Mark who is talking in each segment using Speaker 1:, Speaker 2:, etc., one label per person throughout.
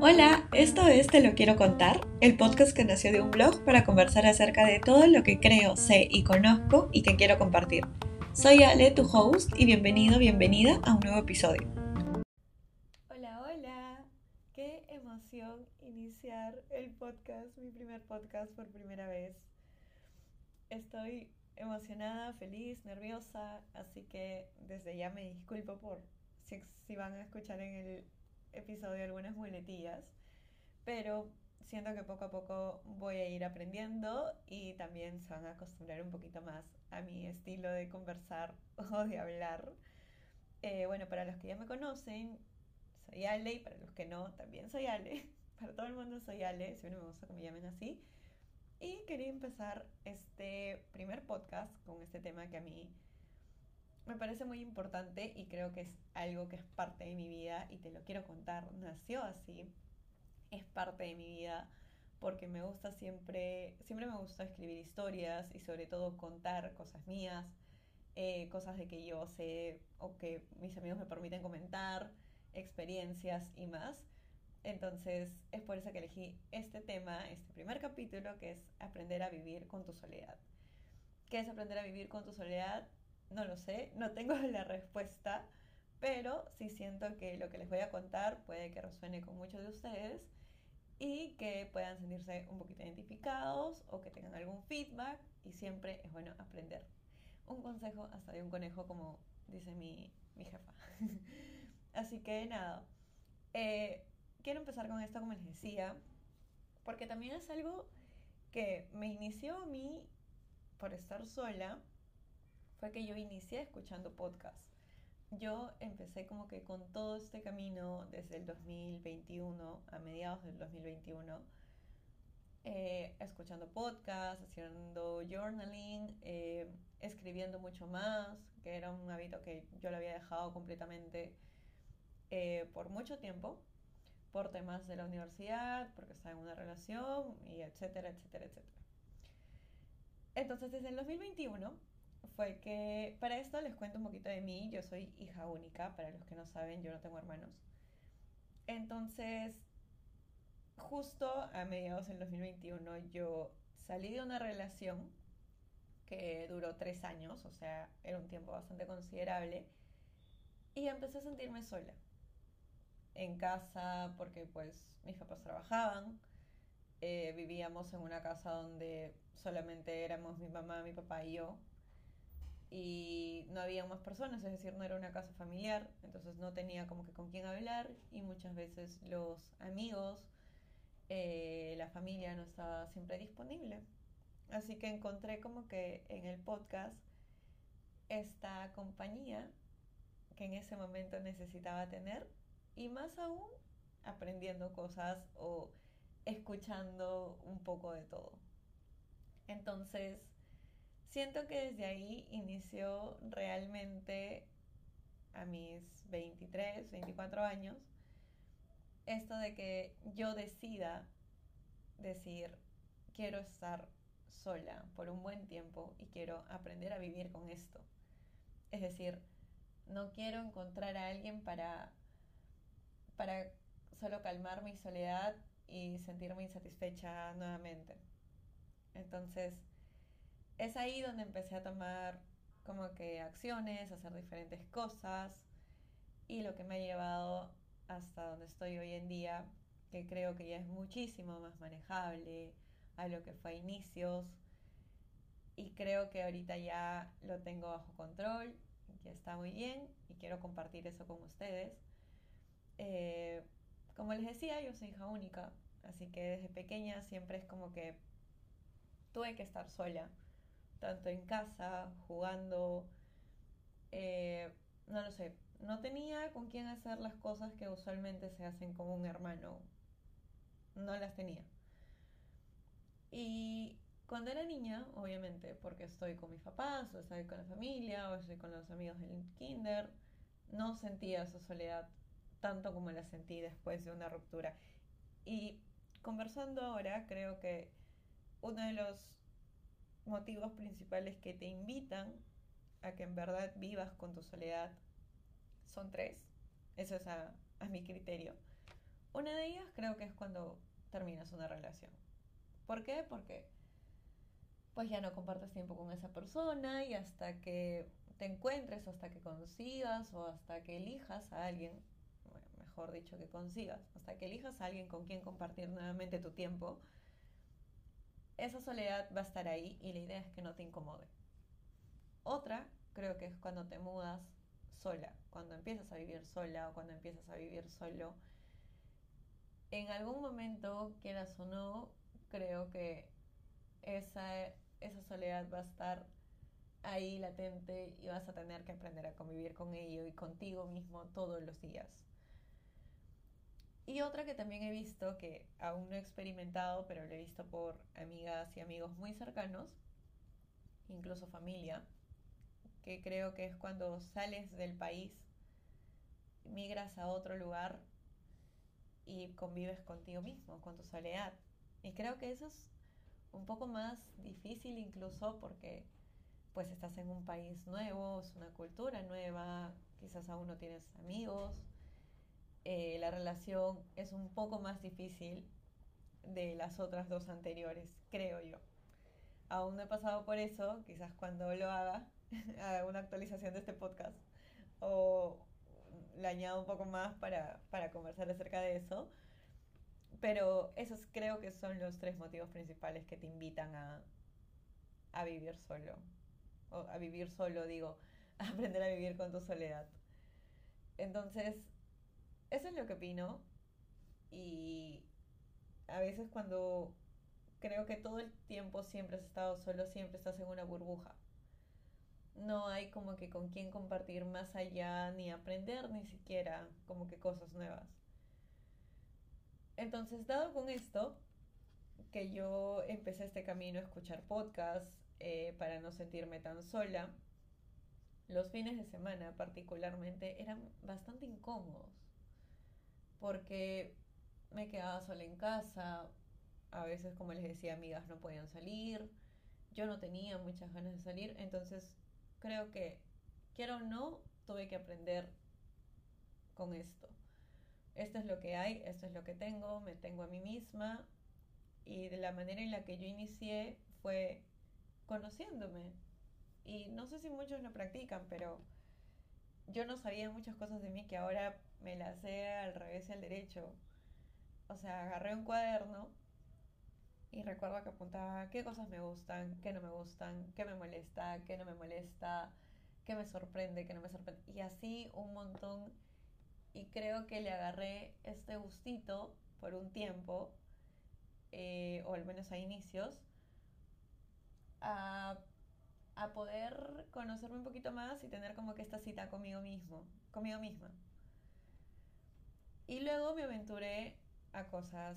Speaker 1: Hola, esto es Te lo quiero contar, el podcast que nació de un blog para conversar acerca de todo lo que creo, sé y conozco y que quiero compartir. Soy Ale, tu host, y bienvenido, bienvenida a un nuevo episodio. Hola, hola, qué emoción iniciar el podcast, mi primer podcast por primera vez. Estoy emocionada, feliz, nerviosa, así que desde ya me disculpo por si, si van a escuchar en el episodio algunas muletillas, pero siento que poco a poco voy a ir aprendiendo y también se van a acostumbrar un poquito más a mi estilo de conversar o de hablar. Eh, bueno, para los que ya me conocen, soy Ale y para los que no, también soy Ale. Para todo el mundo soy Ale, si no me gusta que me llamen así. Y quería empezar este primer podcast con este tema que a mí me parece muy importante y creo que es algo que es parte de mi vida y te lo quiero contar. Nació así, es parte de mi vida porque me gusta siempre, siempre me gusta escribir historias y sobre todo contar cosas mías, eh, cosas de que yo sé o que mis amigos me permiten comentar, experiencias y más. Entonces es por eso que elegí este tema, este primer capítulo, que es aprender a vivir con tu soledad. ¿Qué es aprender a vivir con tu soledad? No lo sé, no tengo la respuesta, pero sí siento que lo que les voy a contar puede que resuene con muchos de ustedes y que puedan sentirse un poquito identificados o que tengan algún feedback y siempre es bueno aprender. Un consejo hasta de un conejo, como dice mi, mi jefa. Así que nada, eh, quiero empezar con esto como les decía, porque también es algo que me inició a mí por estar sola fue que yo inicié escuchando podcasts. Yo empecé como que con todo este camino desde el 2021, a mediados del 2021, eh, escuchando podcasts, haciendo journaling, eh, escribiendo mucho más, que era un hábito que yo lo había dejado completamente eh, por mucho tiempo, por temas de la universidad, porque estaba en una relación, y etcétera, etcétera, etcétera. Entonces, desde el 2021 fue que, para esto les cuento un poquito de mí, yo soy hija única, para los que no saben, yo no tengo hermanos. Entonces, justo a mediados del 2021 yo salí de una relación que duró tres años, o sea, era un tiempo bastante considerable, y empecé a sentirme sola en casa porque pues mis papás trabajaban, eh, vivíamos en una casa donde solamente éramos mi mamá, mi papá y yo, y no había más personas, es decir, no era una casa familiar, entonces no tenía como que con quién hablar y muchas veces los amigos, eh, la familia no estaba siempre disponible. Así que encontré como que en el podcast esta compañía que en ese momento necesitaba tener y más aún aprendiendo cosas o escuchando un poco de todo. Entonces, siento que desde ahí inició realmente a mis 23, 24 años, esto de que yo decida decir, quiero estar sola por un buen tiempo y quiero aprender a vivir con esto. Es decir, no quiero encontrar a alguien para, para solo calmar mi soledad y sentirme insatisfecha nuevamente. Entonces, es ahí donde empecé a tomar como que acciones, hacer diferentes cosas y lo que me ha llevado hasta donde estoy hoy en día, que creo que ya es muchísimo más manejable a lo que fue a inicios y creo que ahorita ya lo tengo bajo control, que está muy bien y quiero compartir eso con ustedes. Eh, como les decía, yo soy hija única, así que desde pequeña siempre es como que tuve que estar sola tanto en casa, jugando, eh, no lo sé, no tenía con quién hacer las cosas que usualmente se hacen con un hermano, no las tenía. Y cuando era niña, obviamente, porque estoy con mis papás, o estoy con la familia, o estoy con los amigos del kinder, no sentía esa soledad tanto como la sentí después de una ruptura. Y conversando ahora, creo que uno de los motivos principales que te invitan a que en verdad vivas con tu soledad son tres. Eso es a, mi criterio. Una de ellas creo que es cuando terminas una relación. ¿Por qué? Porque pues ya no compartes tiempo con esa persona y hasta que te encuentres, hasta que consigas o hasta que elijas a alguien, mejor dicho que consigas, hasta que elijas a alguien con quien compartir nuevamente tu tiempo, esa soledad va a estar ahí y la idea es que no te incomode. Otra creo que es cuando te mudas sola, cuando empiezas a vivir sola o cuando empiezas a vivir solo. En algún momento, quieras o no, creo que esa esa soledad va a estar ahí latente y vas a tener que aprender a convivir con ello y contigo mismo todos los días. Y otra que también he visto, que aún no he experimentado, pero lo he visto por amigas y amigos muy cercanos, incluso familia, que creo que es cuando sales del país, migras a otro lugar y convives contigo mismo, con tu soledad. Y creo que eso es un poco más difícil incluso porque pues estás en un país nuevo, es una cultura nueva, quizás aún no tienes amigos, eh, la relación es un poco más difícil de las otras dos anteriores, creo yo. Aún no he pasado por eso, quizás cuando lo haga, haga una actualización de este podcast o le añado un poco más para, para conversar acerca de eso pero esos creo que son los tres motivos principales que te invitan a, a vivir solo. O a vivir solo, digo, a aprender a vivir con tu soledad. Entonces, eso es lo que opino. Y a veces cuando creo que todo el tiempo siempre has estado solo, siempre estás en una burbuja. No hay como que con quién compartir más allá, ni aprender ni siquiera como que cosas nuevas. Entonces, dado con esto, que yo empecé este camino a escuchar podcasts eh, para no sentirme tan sola, los fines de semana particularmente eran bastante incómodos, porque me quedaba sola en casa, a veces como les decía, amigas no podían salir, yo no tenía muchas ganas de salir, entonces creo que, quiero o no, tuve que aprender con esto esto es lo que hay, esto es lo que tengo, me tengo a mí misma. Y de la manera en la que yo inicié fue conociéndome. Y no sé si muchos lo practican, pero yo no sabía muchas cosas de mí que ahora me las sé al revés y al derecho. O sea, agarré un cuaderno y recuerdo que apuntaba qué cosas me gustan, qué no me gustan, qué me molesta, qué no me molesta, qué me sorprende, qué no me sorprende. Y así un montón y creo que le agarré este gustito por un tiempo, eh, o al menos a inicios, a, a, poder conocerme un poquito más y tener como que esta cita conmigo mismo, conmigo misma. Y luego me aventuré a cosas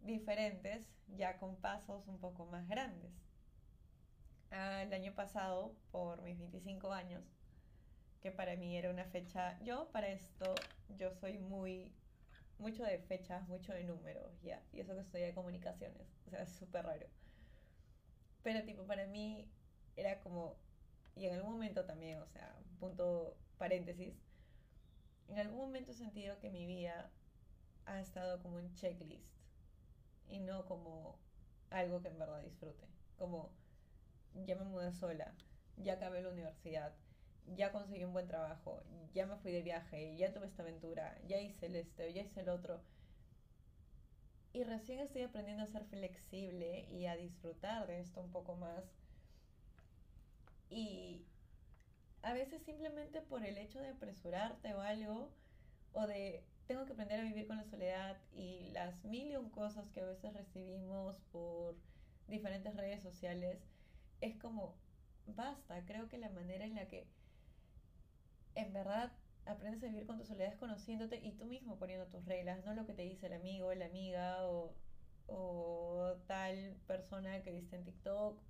Speaker 1: diferentes, ya con pasos un poco más grandes. El año pasado, por mis 25 años, que para mí era una fecha, yo para esto, yo soy muy, mucho de fechas, mucho de números, ya, y eso que estudié comunicaciones, o sea, es súper raro. Pero tipo, para mí era como, y en algún momento también, o sea, punto paréntesis, en algún momento he sentido que mi vida ha estado como un checklist y no como algo que en verdad disfrute. Como ya me mudé sola, ya acabé la universidad, ya conseguí un buen trabajo, ya me fui de viaje, ya tuve esta aventura, ya hice el este, ya hice el otro. Y recién estoy aprendiendo a ser flexible y a disfrutar de esto un poco más. Y a veces simplemente por el hecho de apresurarte o algo, o de tengo que aprender a vivir con la soledad y las mil y un cosas que a veces recibimos por diferentes redes sociales, es como, basta, creo que la manera en la que en verdad aprendes a vivir con tu soledad conociéndote y tú mismo poniendo tus reglas, no lo que te dice el amigo, la amiga o, o tal persona que viste en TikTok.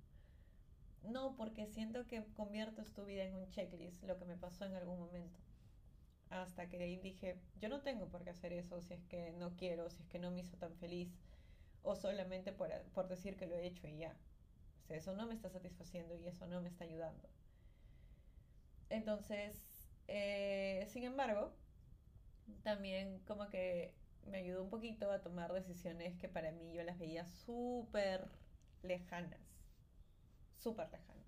Speaker 1: No, porque siento que conviertes tu vida en un checklist, lo que me pasó en algún momento. Hasta que ahí dije, yo no tengo por qué hacer eso si es que no quiero, si es que no me hizo tan feliz, o solamente por, por decir que lo he hecho y ya. O sea, eso no me está satisfaciendo y eso no me está ayudando. Entonces, eh, sin embargo, también como que me ayudó un poquito a tomar decisiones que para mí yo las veía súper lejanas, súper lejanas.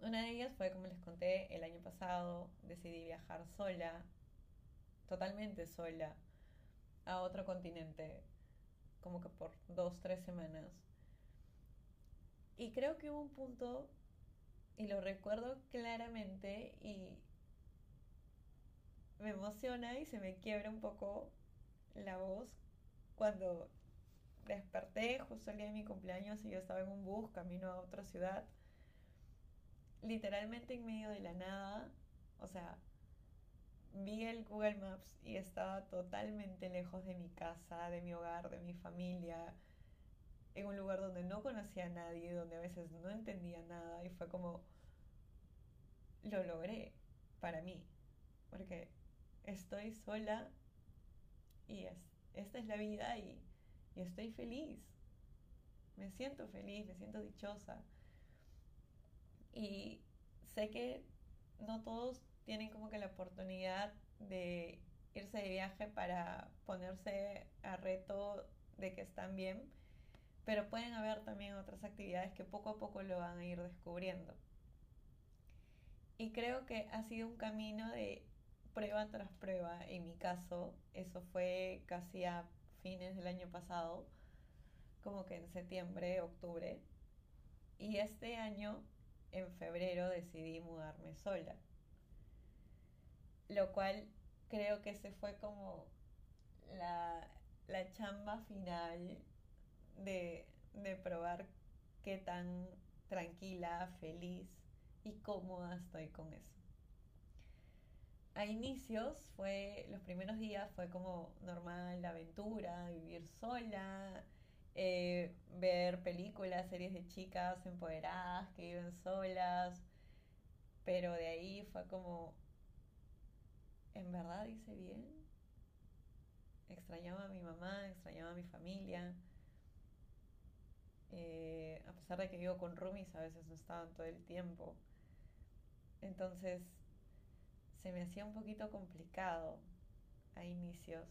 Speaker 1: Una de ellas fue, como les conté, el año pasado decidí viajar sola, totalmente sola, a otro continente, como que por dos, tres semanas. Y creo que hubo un punto, y lo recuerdo claramente, y me emociona y se me quiebra un poco la voz cuando desperté justo el día de mi cumpleaños y yo estaba en un bus camino a otra ciudad, literalmente en medio de la nada, o sea, vi el Google Maps y estaba totalmente lejos de mi casa, de mi hogar, de mi familia, en un lugar donde no conocía a nadie, donde a veces no entendía nada y fue como, lo logré para mí, porque estoy sola y es, esta es la vida y, y estoy feliz. Me siento feliz, me siento dichosa. Y sé que no todos tienen como que la oportunidad de irse de viaje para ponerse a reto de que están bien, pero pueden haber también otras actividades que poco a poco lo van a ir descubriendo. Y creo que ha sido un camino de prueba tras prueba. En mi caso, eso fue casi a fines del año pasado, como que en septiembre, octubre. Y este año, en febrero, decidí mudarme sola. Lo cual creo que se fue como la, la chamba final de, de probar qué tan tranquila, feliz y cómoda estoy con eso a inicios fue, los primeros días fue como normal la aventura, vivir sola, eh, ver películas, series de chicas empoderadas que viven solas, pero de ahí fue como, ¿en verdad hice bien? Extrañaba a mi mamá, extrañaba a mi familia. Eh, a pesar de que vivo con roomies, a veces no estaban todo el tiempo. Entonces, se me hacía un poquito complicado a inicios.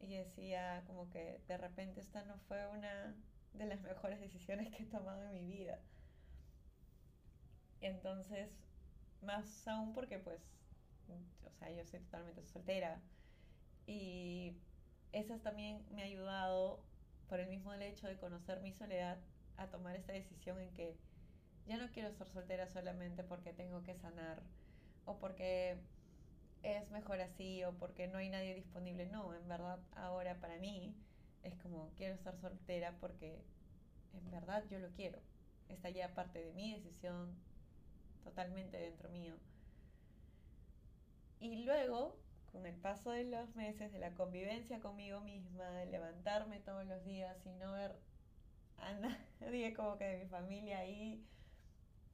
Speaker 1: Y decía como que de repente esta no fue una de las mejores decisiones que he tomado en mi vida. Entonces, más aún porque pues, o sea, yo soy totalmente soltera. Y eso también me ha ayudado, por el mismo hecho de conocer mi soledad, a tomar esta decisión en que ya no quiero estar soltera solamente porque tengo que sanar o porque es mejor así o porque no hay nadie disponible. No, en verdad ahora para mí es como quiero estar soltera porque en verdad yo lo quiero. Está ya parte de mi decisión, totalmente dentro mío. Y luego, con el paso de los meses, de la convivencia conmigo misma, de levantarme todos los días y no ver a nadie como que de mi familia ahí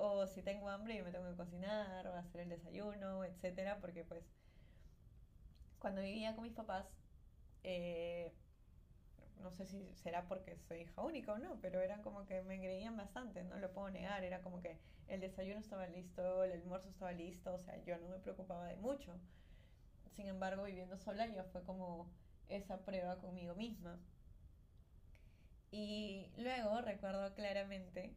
Speaker 1: o si tengo hambre yo me tengo que cocinar o hacer el desayuno, etcétera, porque pues cuando vivía con mis papás, eh, no sé si será porque soy hija única o no, pero eran como que me engreían bastante, no lo puedo negar, era como que el desayuno estaba listo, el almuerzo estaba listo, o sea, yo no me preocupaba de mucho. Sin embargo, viviendo sola ya fue como esa prueba conmigo misma. Y luego recuerdo claramente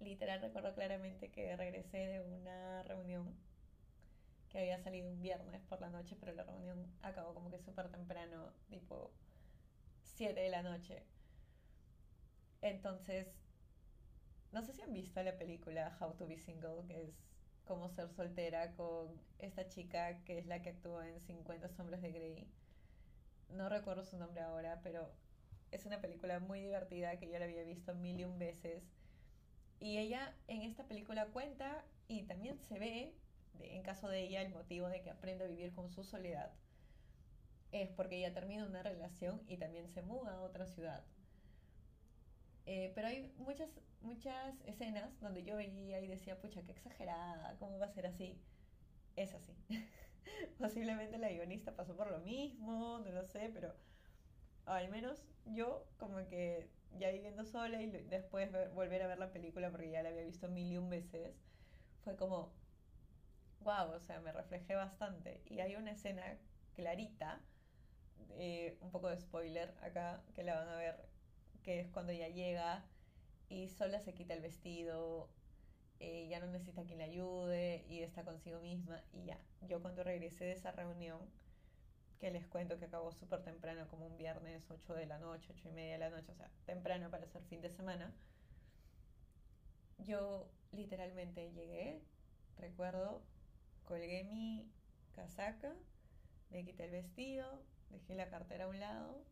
Speaker 1: literal recuerdo claramente que regresé de una reunión que había salido un viernes por la noche, pero la reunión acabó como que súper temprano, tipo 7 de la noche. Entonces, no sé si han visto la película How to Be Single, que es como ser soltera con esta chica que es la que actúa en 50 sombras de Grey. No recuerdo su nombre ahora, pero es una película muy divertida que yo la había visto mil y un veces y ella en esta película cuenta y también se ve, en caso de ella, el motivo de que aprende a vivir con su soledad. Es porque ella termina una relación y también se muda a otra ciudad. Eh, pero hay muchas, muchas escenas donde yo veía y decía, pucha, qué exagerada, ¿cómo va a ser así? Es así. Posiblemente la guionista pasó por lo mismo, no lo sé, pero al menos yo como que ya viviendo sola y después volver a ver la película porque ya la había visto mil y un veces, fue como, wow, o sea, me reflejé bastante. Y hay una escena clarita eh, un poco de spoiler acá, que la van a ver, que es cuando ella llega y sola se quita el vestido, eh, ya no necesita quien le ayude y está consigo misma y ya. Yo cuando regresé de esa reunión, que les cuento que acabó súper temprano, como un viernes 8 de la noche, 8 y media de la noche, o sea, temprano para ser fin de semana, yo literalmente llegué, recuerdo, colgué mi casaca, me quité el vestido, dejé la cartera a un lado,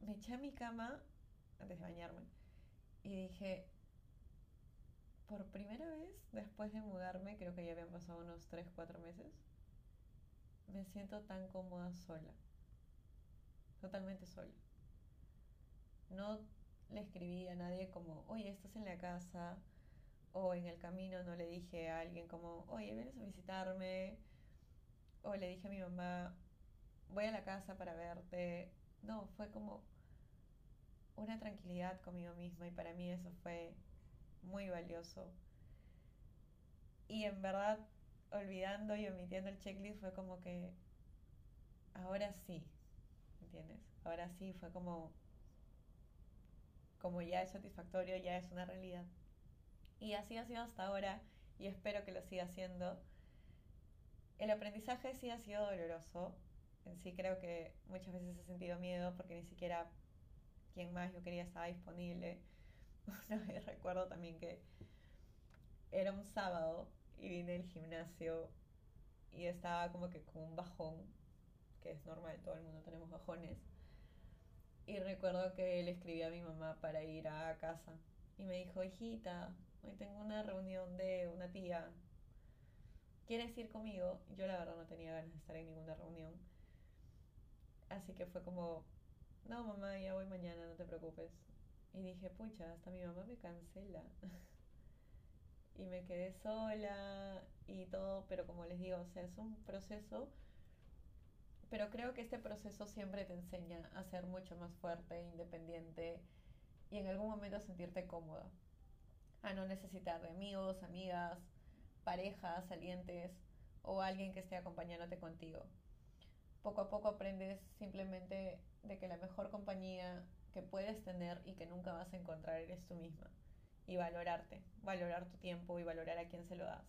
Speaker 1: me eché a mi cama antes de bañarme y dije, por primera vez después de mudarme, creo que ya habían pasado unos 3, 4 meses, me siento tan cómoda sola, totalmente sola. No le escribí a nadie como, oye, estás en la casa, o en el camino no le dije a alguien como, oye, vienes a visitarme, o le dije a mi mamá, voy a la casa para verte. No, fue como una tranquilidad conmigo misma y para mí eso fue muy valioso. Y en verdad, olvidando y omitiendo el checklist fue como que ahora sí, ¿entiendes? Ahora sí fue como como ya es satisfactorio, ya es una realidad. Y así ha sido hasta ahora y espero que lo siga siendo. El aprendizaje sí ha sido doloroso. En sí creo que muchas veces he sentido miedo porque ni siquiera quien más yo quería estaba disponible. Una vez recuerdo también que era un sábado y vine al gimnasio y estaba como que con un bajón, que es normal, todo el mundo tenemos bajones. Y recuerdo que le escribí a mi mamá para ir a casa y me dijo, hijita, hoy tengo una reunión de una tía. ¿Quieres ir conmigo? Yo la verdad no tenía ganas de estar en ninguna reunión. Así que fue como, no mamá, ya voy mañana, no te preocupes. Y dije, pucha, hasta mi mamá me cancela. y me quedé sola y todo, pero como les digo, o sea, es un proceso, pero creo que este proceso siempre te enseña a ser mucho más fuerte, independiente y en algún momento a sentirte cómoda, a no necesitar de amigos, amigas, parejas, salientes o alguien que esté acompañándote contigo. Poco a poco aprendes simplemente de que la mejor compañía que puedes tener y que nunca vas a encontrar eres tú misma. Y valorarte, valorar tu tiempo y valorar a quién se lo das.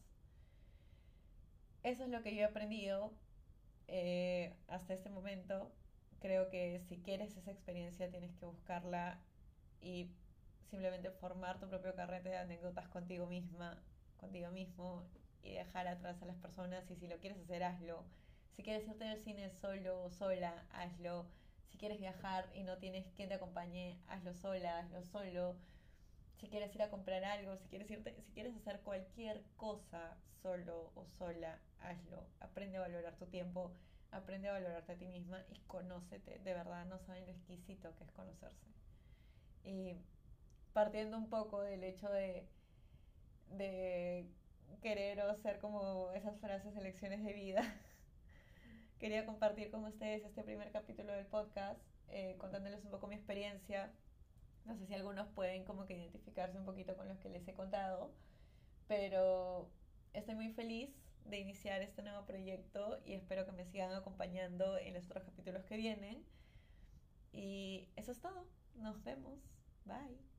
Speaker 1: Eso es lo que yo he aprendido eh, hasta este momento. Creo que si quieres esa experiencia tienes que buscarla y simplemente formar tu propio carrete de anécdotas contigo misma, contigo mismo y dejar atrás a las personas y si lo quieres hacer, hazlo. Si quieres irte al cine solo o sola, hazlo. Si quieres viajar y no tienes quien te acompañe, hazlo sola, hazlo solo. Si quieres ir a comprar algo, si quieres irte, si quieres hacer cualquier cosa solo o sola, hazlo. Aprende a valorar tu tiempo, aprende a valorarte a ti misma y conócete. De verdad, no saben lo exquisito que es conocerse. Y partiendo un poco del hecho de, de querer o ser como esas frases de lecciones de vida, quería compartir con ustedes este primer capítulo del podcast, eh, contándoles un poco mi experiencia. No sé si algunos pueden como que identificarse un poquito con los que les he contado, pero estoy muy feliz de iniciar este nuevo proyecto y espero que me sigan acompañando en los otros capítulos que vienen. Y eso es todo. Nos vemos. Bye.